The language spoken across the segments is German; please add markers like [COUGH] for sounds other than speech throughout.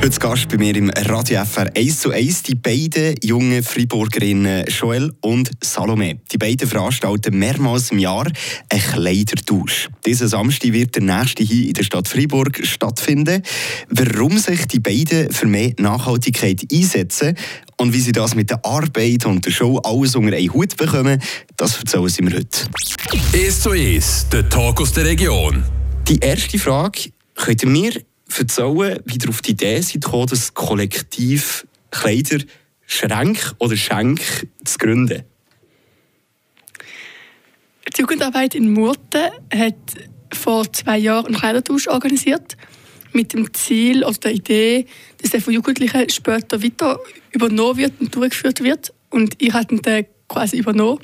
Heute Gast bei mir im Radio FR 1 zu 1 die beiden jungen Freiburgerinnen Joel und Salome. Die beiden veranstalten mehrmals im Jahr einen Kleidertausch. Diesen Samstag wird der nächste hier in der Stadt Freiburg stattfinden. Warum sich die beiden für mehr Nachhaltigkeit einsetzen und wie sie das mit der Arbeit und der Show alles unter einen Hut bekommen, das erzählen sie mir heute. 1 zu 1, der Talk aus der Region. Die erste Frage, könnt ihr mir erzählen, wie ihr auf die Idee seid das Kollektiv Kleider Schränk oder Schenk zu gründen? Die Jugendarbeit in Murten hat vor zwei Jahren einen Kleidertausch organisiert mit dem Ziel oder der Idee, dass er von Jugendlichen später weiter übernommen wird und durchgeführt wird. Und ich hatte den quasi übernommen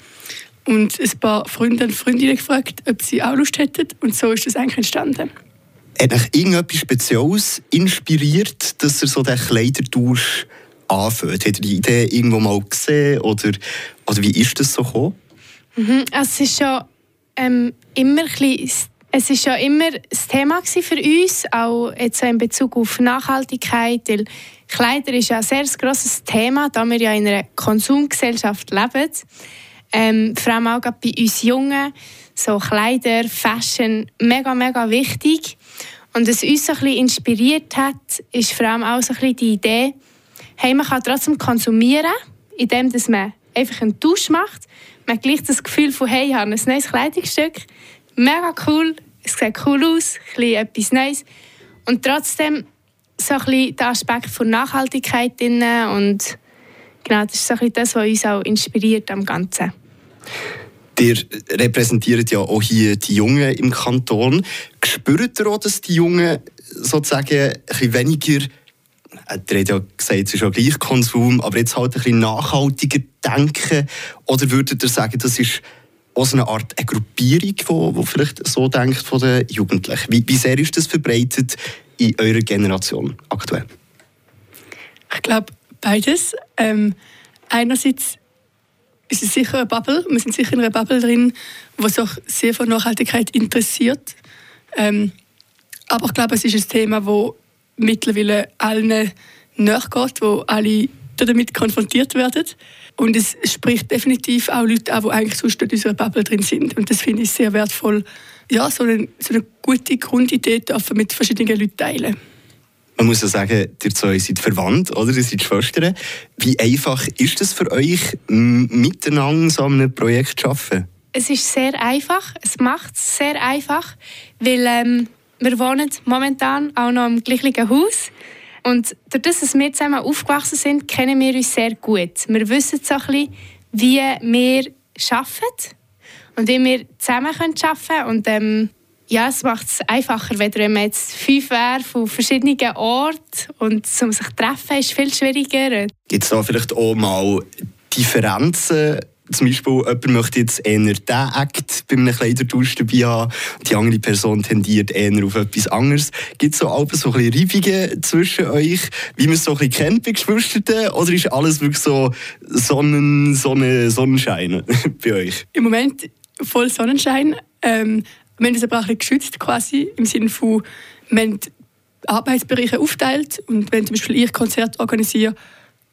und ein paar Freunde und Freundinnen gefragt, ob sie auch Lust hätten. Und so ist das eigentlich entstanden. Hat euch irgendetwas Spezielles inspiriert, dass ihr so den Kleidertausch anfängt? Habt ihr die Idee irgendwo mal gesehen oder, oder wie ist das so gekommen? Mhm, es ist schon ähm, immer ein es ist ja immer das Thema für uns, auch jetzt in Bezug auf Nachhaltigkeit, weil Kleider ist ja ein sehr grosses Thema, da wir ja in einer Konsumgesellschaft leben. Ähm, vor allem auch bei uns Jungen, so Kleider, Fashion, mega, mega wichtig. Und was uns ein bisschen inspiriert hat, ist vor allem auch so ein bisschen die Idee, hey, man kann trotzdem konsumieren, indem man einfach einen Tausch macht. Man hat gleich das Gefühl von, hey, ich habe ein neues Kleidungsstück, mega cool, es sieht cool aus, ein bisschen etwas Neues. Und trotzdem so ein bisschen der Aspekt von Nachhaltigkeit drin und genau, das ist so ein bisschen das, was uns auch inspiriert am Ganzen. Ihr repräsentiert ja auch hier die Jungen im Kanton. Spürt ihr auch, dass die Jungen sozusagen ein bisschen weniger, ihr habt ja gesagt, es ist ja gleich Konsum, aber jetzt halt ein bisschen nachhaltiger denken? Oder würdet ihr sagen, das ist auch so eine Art eine Gruppierung, die vielleicht so denkt von den Jugendlichen? Wie, wie sehr ist das verbreitet in eurer Generation aktuell? Ich glaube, beides. Ähm, einerseits ist es sicher eine Bubble. Wir sind sicher in einer Bubble drin, die sich sehr von Nachhaltigkeit interessiert. Ähm, aber ich glaube, es ist ein Thema, das mittlerweile allen nachgeht, wo alle damit konfrontiert werden. Und es spricht definitiv auch Leute an, die eigentlich sonst in unserer Bubble drin sind. Und das finde ich sehr wertvoll. Ja, so eine, so eine gute Grundidee mit verschiedenen Leuten teilen. Man muss ja sagen, ihr zwei seid verwandt, oder? Ihr seid Schwestern. Wie einfach ist es für euch, miteinander so an einem Projekt zu arbeiten? Es ist sehr einfach. Es macht es sehr einfach, weil ähm, wir wohnen momentan auch noch im gleichen Haus. Und dadurch, dass wir zusammen aufgewachsen sind, kennen wir uns sehr gut. Wir wissen so ein bisschen, wie wir arbeiten und wie wir zusammen arbeiten können. Und ähm, ja, es macht es einfacher, wenn man jetzt fünf wäre von verschiedenen Orten und um sich zu treffen ist viel schwieriger. Gibt es da vielleicht auch mal Differenzen? Zum Beispiel, jemand möchte jetzt eher diesen Akt bei einem Kleidertausch dabei haben, die andere Person tendiert eher auf etwas anderes. Gibt es so, so ein bisschen Reibungen zwischen euch, wie man es so ein bisschen kennt bei Geschwistern? Oder ist alles wirklich so Sonnen, Sonne, Sonnenschein [LAUGHS] bei euch? Im Moment voll Sonnenschein. Ähm, wir haben das aber auch ein bisschen geschützt, quasi, im Sinne von, wir haben Arbeitsbereiche aufteilt und wenn zum Beispiel ich Konzert organisiere,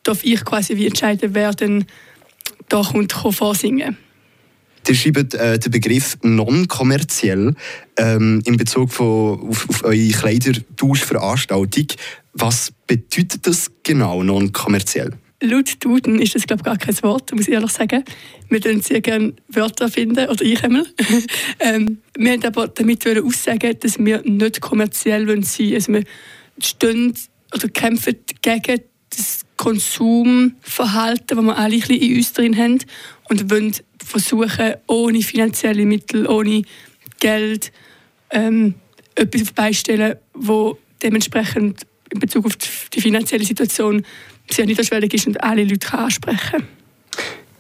darf ich quasi wie entscheiden, wer dann da kommt, vorsingen Ihr schreibt äh, den Begriff non-kommerziell ähm, in Bezug von, auf, auf eure Kleidertauschveranstaltung. Was bedeutet das genau, non-kommerziell? Laut Duden ist das glaube ich, gar kein Wort, muss ich ehrlich sagen. Wir finden sehr gerne Wörter finden, oder ich einmal. [LAUGHS] ähm, wir haben aber damit aussagen, dass wir nicht kommerziell sein wollen. Also wir stehen oder kämpfen gegen das Konsumverhalten, das wir alle ein in uns drin haben und wollen versuchen, ohne finanzielle Mittel, ohne Geld ähm, etwas beistellen, wo dementsprechend in Bezug auf die finanzielle Situation sehr niederschwellig ist und alle Leute ansprechen kann.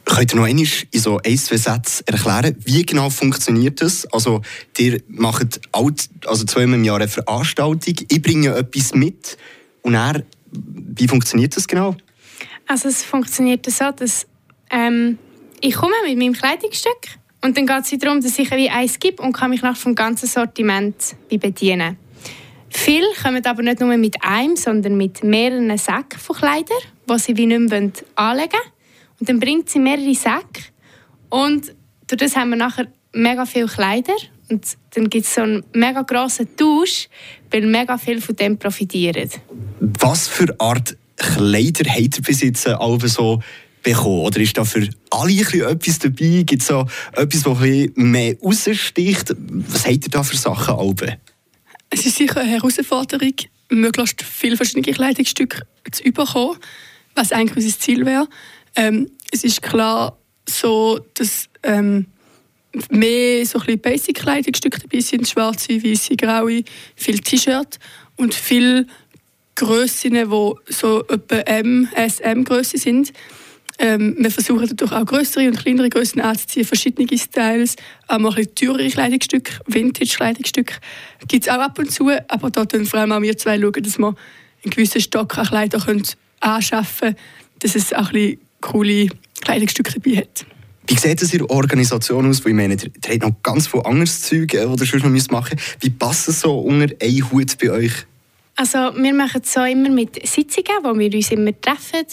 Könnt ihr noch einmal in so ein, zwei Sätzen erklären, wie genau funktioniert das? Also, ihr macht alt, also zweimal im Jahr eine Veranstaltung, ich bringe etwas mit und er, wie funktioniert das genau? Also es funktioniert so, dass ähm, ich komme mit meinem Kleidungsstück und dann geht es darum, dass ich wie eins gebe und kann mich nach vom ganzen Sortiment bedienen. Viele kommen aber nicht nur mit einem, sondern mit mehreren Säcken von Kleidern, die sie wie nicht mehr anlegen wollen. Und dann bringt sie mehrere Säcke. Und durch das haben wir nachher mega viele Kleider. Und dann gibt es so einen mega grossen Tausch, weil mega viel von dem profitieren. Was für Art Kleider habt ihr bis jetzt alle so bekommen? Oder ist da für alle etwas dabei? Gibt es so etwas, das mehr raussticht? Was habt ihr da für Sachen alle? Es ist sicher eine Herausforderung, möglichst viele verschiedene Kleidungsstücke zu bekommen, was eigentlich unser Ziel wäre. Ähm, es ist klar so, dass ähm, mehr so ein Basic-Kleidungsstücke dabei sind, schwarze, weiße, graue, viel T-Shirt und viele Grössen, die so etwa M, SM Größe sind. Ähm, wir versuchen dadurch auch größere und kleinere Größen anzuziehen, verschiedene Styles, auch mal ein bisschen teurere Kleidungsstücke, Vintage-Kleidungsstücke gibt es auch ab und zu, aber da schauen vor allem auch wir zwei, schauen, dass wir einen gewissen Stock an Kleidern können anschaffen können, dass es auch ein bisschen coole Kleidungsstücke dabei hat. Wie sieht es in der Organisation aus? Weil ich meine, ihr habt noch ganz viel anderes Zeug, äh, das ihr schon noch machen müsst. Wie passt es so unter einen Hut bei euch? Also wir machen es so immer mit Sitzungen, wo wir uns immer treffen.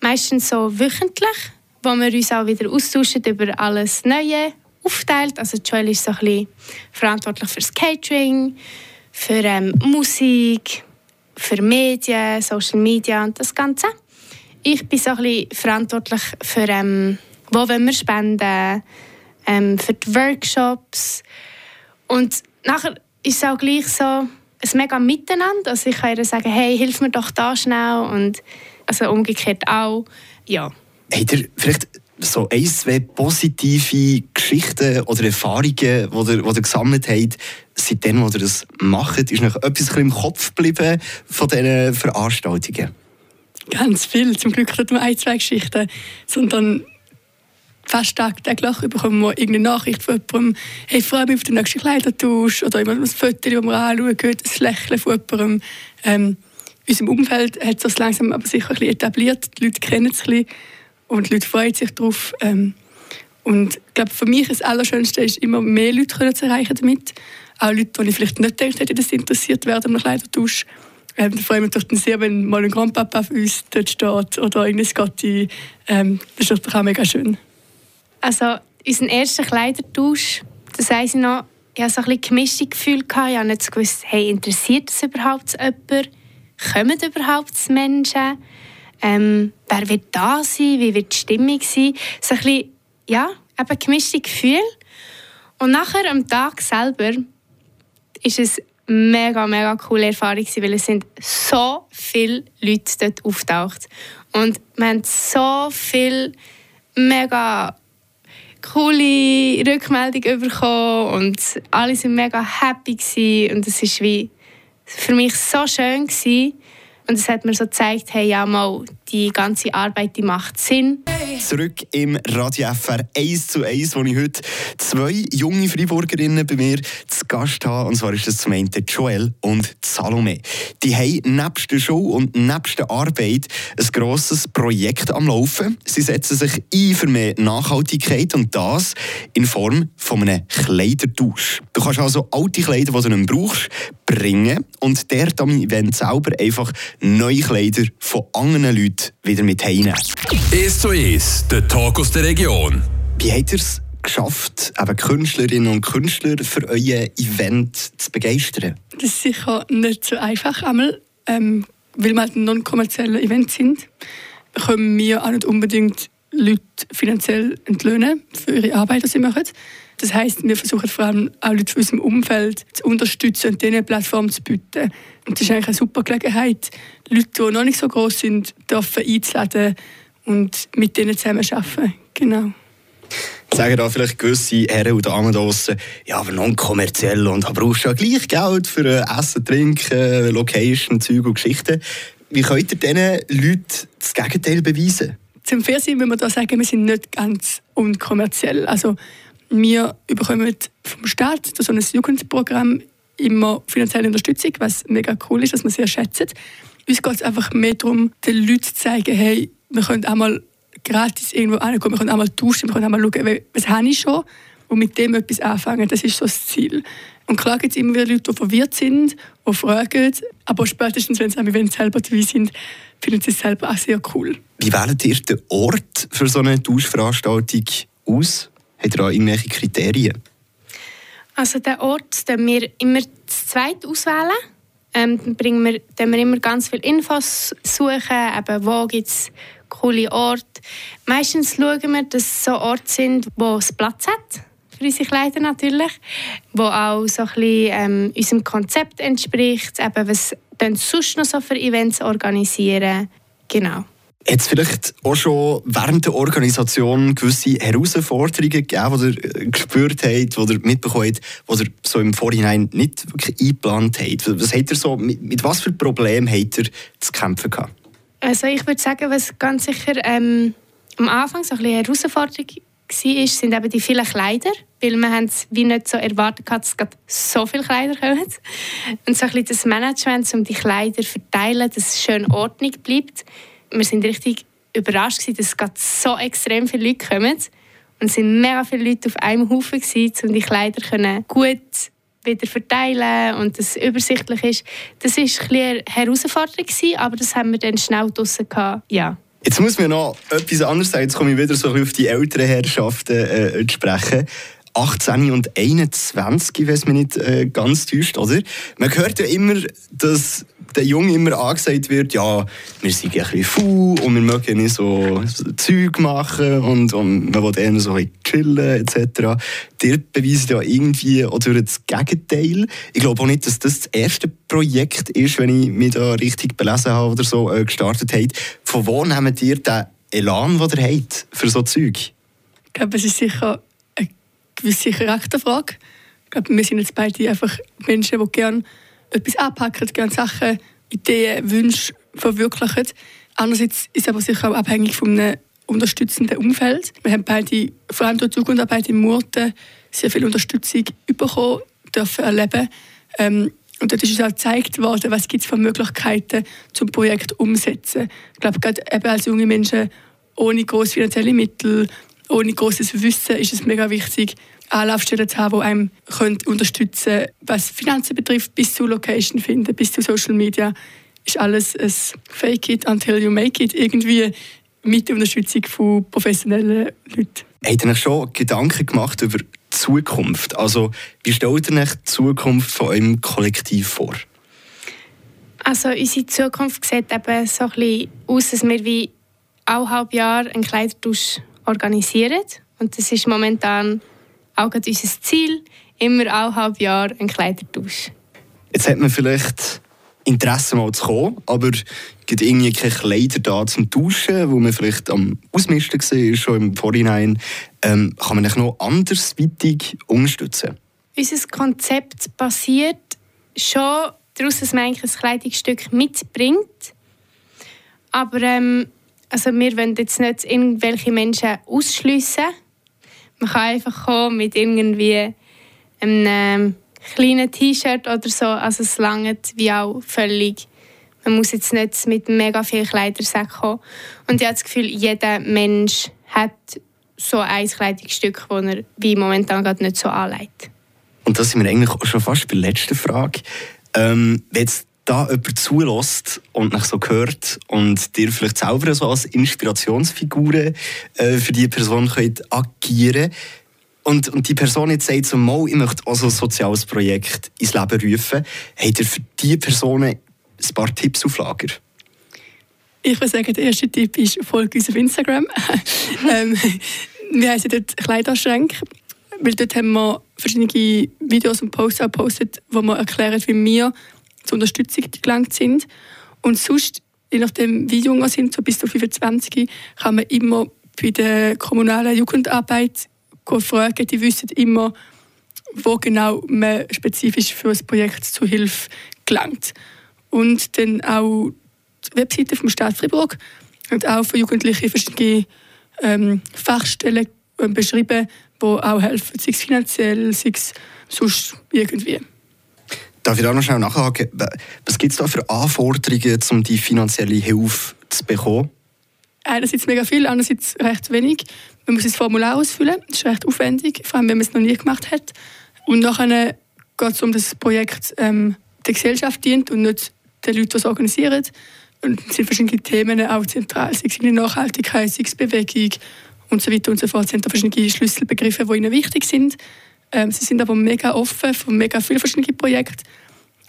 Meistens so wöchentlich, wo wir uns auch wieder austauschen über alles Neue aufteilt. Also Joel ist so ein bisschen verantwortlich für das Catering, für ähm, Musik, für Medien, Social Media und das Ganze. Ich bin so ein bisschen verantwortlich für ähm, wo wollen wir spenden, ähm, für die Workshops. Und nachher ist es auch gleich so ein mega Miteinander. Also ich kann ihr sagen, hey, hilf mir doch da schnell. Und also umgekehrt auch, ja. Habt ihr vielleicht so ein, zwei positive Geschichten oder Erfahrungen, die ihr, die ihr gesammelt habt, seitdem, wo ihr das macht? Ist noch etwas im Kopf geblieben von diesen Veranstaltungen? Ganz viel. Zum Glück nicht nur ein, zwei Geschichten, sondern fast tagtäglich bekommen wir irgendeine Nachricht von jemandem, hey, ich freue mich auf den nächsten Kleidertausch oder immer ein Foto, das wir anschauen, ein Lächeln von jemandem. Ähm, in unserem Umfeld hat sich das langsam aber sicher ein bisschen etabliert. Die Leute kennen es ein bisschen und die Leute freuen sich darauf. Ähm, und ich glaube, für mich das Allerschönste ist, immer mehr Leute zu erreichen damit. Auch Leute, die ich vielleicht nicht gedacht hätte, dass sie interessiert werden am Kleidertausch. Ähm, da freue ich mich dann sehr, wenn mal ein Grandpapa auf uns dort steht oder irgendein Scotty. Ähm, das ist doch auch mega schön. Also unseren ersten Kleidertausch, das weiss ich noch, ich hatte so ein bisschen gemischte Gefühle. Ich habe nicht gewusst, hey, interessiert das überhaupt jemand? Kommen überhaupt Menschen? Ähm, wer wird da sein? Wie wird die Stimmung sein? So ein bisschen, ja, eben gemischte Gefühle. Und nachher am Tag selber ist es mega, mega coole Erfahrung weil es sind so viele Leute dort auftaucht und wir haben so viele mega coole Rückmeldung bekommen und alle waren mega happy und es war wie für mich so schön gewesen. Und es hat mir so gezeigt, hey, ja mal, die ganze Arbeit die macht Sinn. Zurück im Radio FR 1 zu 1, wo ich heute zwei junge Freiburgerinnen bei mir zu Gast habe. Und zwar ist das zum einen Joel und Salome. Die haben nebst der Schule und nebst der Arbeit ein grosses Projekt am Laufen. Sie setzen sich ein für mehr Nachhaltigkeit und das in Form von einem Kleidertausch. Du kannst also alte Kleider, die du nicht brauchst, bringen und der am Event selber einfach neue Kleider von anderen Leuten wieder mit heimnehmen. «Es zu Es», der Talk aus der Region. Wie habt ihr es geschafft, eben Künstlerinnen und Künstler für euer Event zu begeistern? Das ist sicher nicht so einfach, einmal, ähm, weil wir halt ein non-kommerzielles Event sind, können wir auch nicht unbedingt Leute finanziell entlöhnen für ihre Arbeit, die sie machen. Das heißt, wir versuchen vor allem auch Leute aus unserem Umfeld zu unterstützen und denen Plattform zu bieten. Und das ist eigentlich eine super Gelegenheit, Leute, die noch nicht so groß sind, dürfen einzuladen und mit denen zusammen zu arbeiten. Genau. Sagen da vielleicht gewisse Herren und Damen draussen, ja, aber non-kommerziell und da brauchst du ja gleich Geld für äh, Essen, Trinken, Location, Zeug und Geschichten. Wie könnt ihr diesen Leuten das Gegenteil beweisen? Zum Fernsehen müssen wir da sagen, wir sind nicht ganz unkommerziell. Also wir bekommen vom Staat so ein Jugendprogramm immer finanzielle Unterstützung, was mega cool ist, was wir sehr schätzen. Uns geht es einfach mehr darum, den Leuten zu zeigen, hey, wir können auch mal gratis irgendwo ankommen, wir können auch mal tauschen, wir können auch mal schauen, was habe ich schon, und mit dem etwas anfangen. Das ist so das Ziel. Und klar gibt es immer wieder Leute, die verwirrt sind, die fragen, aber spätestens, wenn sie selber dabei sind, finden sie es selber auch sehr cool. Wie wählt ihr den Ort für so eine Tauschveranstaltung aus? Habt ihr da irgendwelche Kriterien? Also den Ort den wir immer zu zweit auswählen. Ähm, dann bringen wir, dann wir immer ganz viele Infos suchen, eben wo gibt es coole Orte. Meistens schauen wir, dass es so Orte sind, wo es Platz hat für unsere Kleider natürlich, wo auch so ein bisschen, ähm, unserem Konzept entspricht, eben was dann sonst noch so für Events organisieren. Genau. Hat es vielleicht auch schon während der Organisation gewisse Herausforderungen gegeben, die ihr äh, gespürt habt, die ihr mitbekommen habt, die ihr so im Vorhinein nicht wirklich eingeplant habt? Was habt ihr so, mit, mit was für Problemen habt ihr zu kämpfen gehabt? Also ich würde sagen, was ganz sicher ähm, am Anfang so ein bisschen Herausforderung war, sind eben die vielen Kleider, weil wir haben es wie nicht so erwartet, dass es so viele Kleider kommen. Und so ein bisschen das Management, um die Kleider zu verteilen, dass es schön Ordnung bleibt. Wir sind richtig überrascht, dass es so extrem viele Leute kommen. Und es sind mega viele Leute auf einem Haufen, um die Kleider gut wieder verteilen und das übersichtlich ist. Das war eine Herausforderung, aber das haben wir dann schnell draussen gehabt. Ja. Jetzt muss mir noch etwas anderes sagen. Jetzt komme ich wieder so auf die älteren Herrschaften äh, zu sprechen. 18 und 21, wenn es mich nicht äh, ganz täuscht, oder? Man hört ja immer, dass der Jungen immer angesagt wird, ja, wir sind ein bisschen faul und wir mögen nicht so, so Zeug machen und, und man will eher so ein chillen etc. Dir beweist ja irgendwie oder das Gegenteil. Ich glaube auch nicht, dass das das erste Projekt ist, wenn ich mich da richtig belesen habe oder so, äh, gestartet habe. Von wo nehmt ihr den Elan, den ihr habt für so Zeug? Ich glaube, es ist sicher eine gewisse Charakterfrage. Ich glaube, wir sind jetzt beide einfach Menschen, die gerne etwas anpacken, gerne Sachen, Ideen, Wünsche verwirklichen. Andererseits ist es aber sicher auch abhängig von einem unterstützenden Umfeld. Wir haben beide, vor allem durch die Jugendarbeit in Murten, sehr viel Unterstützung bekommen, dürfen erleben. Ähm, und dort ist uns auch gezeigt worden, was es für Möglichkeiten zum Projekt umsetzen. Ich glaube, gerade eben als junge Menschen ohne große finanzielle Mittel, ohne großes Wissen ist es mega wichtig, Anlaufstellen zu haben, die einem können unterstützen können, was Finanzen betrifft, bis zu Location finden, bis zu Social Media. Ist alles ein Fake it until you make it, irgendwie mit der Unterstützung von professionellen Leuten. Habt ihr euch schon Gedanken gemacht über die Zukunft? Also, wie stellt ihr euch die Zukunft von eurem Kollektiv vor? Also, unsere Zukunft sieht eben so ein bisschen aus, dass wir wie alle halb Jahr einen Kleidertausch organisieren. Und das ist momentan auch unser Ziel, immer alle halb Jahr ein Kleidertausch. Jetzt hat man vielleicht Interesse mal zu kommen, aber gibt irgendwie keine Kleider da zum Tauschen, wo man vielleicht am Ausmisten war, schon im Vorhinein. Ähm, kann man sich noch andersweitig unterstützen? Unser Konzept basiert schon daraus, dass man eigentlich ein Kleidungsstück mitbringt. Aber ähm, also wir wollen jetzt nicht irgendwelche Menschen ausschliessen man kann einfach kommen mit irgendwie einem ähm, kleinen T-Shirt oder so. Also es langt wie auch völlig. Man muss jetzt nicht mit mega viel Kleidersäcken kommen. Und ich habe das Gefühl, jeder Mensch hat so ein Kleidungsstück, das er wie momentan gerade nicht so anlegt. Und das sind wir eigentlich schon fast bei der letzten Frage. Ähm, jetzt da jemand zulässt und nach so hört und dir vielleicht selber so als Inspirationsfigur äh, für diese Person könnt agieren und, und die Person jetzt sagt so, mal, ich möchte also ein soziales Projekt ins Leben rufen, habt ihr für diese Personen ein paar Tipps auf Lager? Ich würde sagen, der erste Tipp ist, folge uns auf Instagram. [LAUGHS] ähm, wir heißen dort Kleiderschränke, weil dort haben wir verschiedene Videos und Posts gepostet, wo wir erklären, wie wir zur Unterstützung gelangt sind. Und sonst, je nachdem wie jung wir sind, so bis zu 25, kann man immer bei der kommunalen Jugendarbeit fragen. Die wissen immer, wo genau man spezifisch für ein Projekt zur Hilfe gelangt. Und dann auch die Webseite vom Staat Fribourg und auch für Jugendliche verschiedene ähm, Fachstellen ähm, beschrieben, die auch helfen, sei es finanziell, sei es sonst irgendwie. Darf ich da noch schnell nachhaken? Was gibt es da für Anforderungen, um die finanzielle Hilfe zu bekommen? Einerseits mega viel, andererseits recht wenig. Man muss das Formular ausfüllen, das ist recht aufwendig, vor allem wenn man es noch nie gemacht hat. Und nachher geht es um das Projekt ähm, der Gesellschaft dient und nicht den Leuten, die es organisieren. Und es sind verschiedene Themen auch zentral, sei es Nachhaltigkeit, sei es Bewegung und so weiter und so fort. Es sind da verschiedene Schlüsselbegriffe, die ihnen wichtig sind. Ähm, sie sind aber mega offen für mega viele verschiedene Projekte.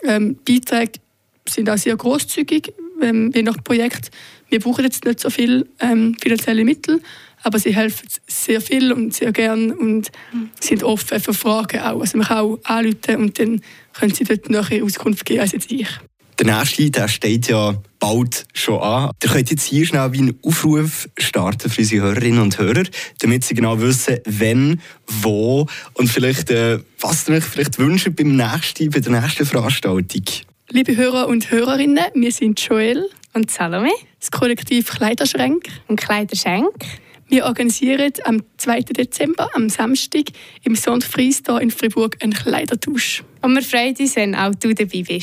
Ähm, Beiträge sind auch sehr großzügig, ähm, je nach Projekt. Wir brauchen jetzt nicht so viel ähm, finanzielle Mittel, aber sie helfen sehr viel und sehr gern und sind offen für Fragen auch. Also man kann auch anrufen und dann können sie dort nachher Auskunft geben als jetzt ich. Der nächste der steht ja bald schon an. Ihr könnt jetzt hier schnell wie einen Aufruf starten für unsere Hörerinnen und Hörer, damit sie genau wissen, wann, wo und vielleicht, äh, was ihr euch vielleicht wünscht beim nächsten, bei der nächsten Veranstaltung. Liebe Hörer und Hörerinnen, wir sind Joel und Salome, das Kollektiv Kleiderschränk und Kleiderschenk. Wir organisieren am 2. Dezember, am Samstag, im Sondfries hier in Fribourg einen Kleidertausch. Und wir freuen uns, wenn auch du dabei bist.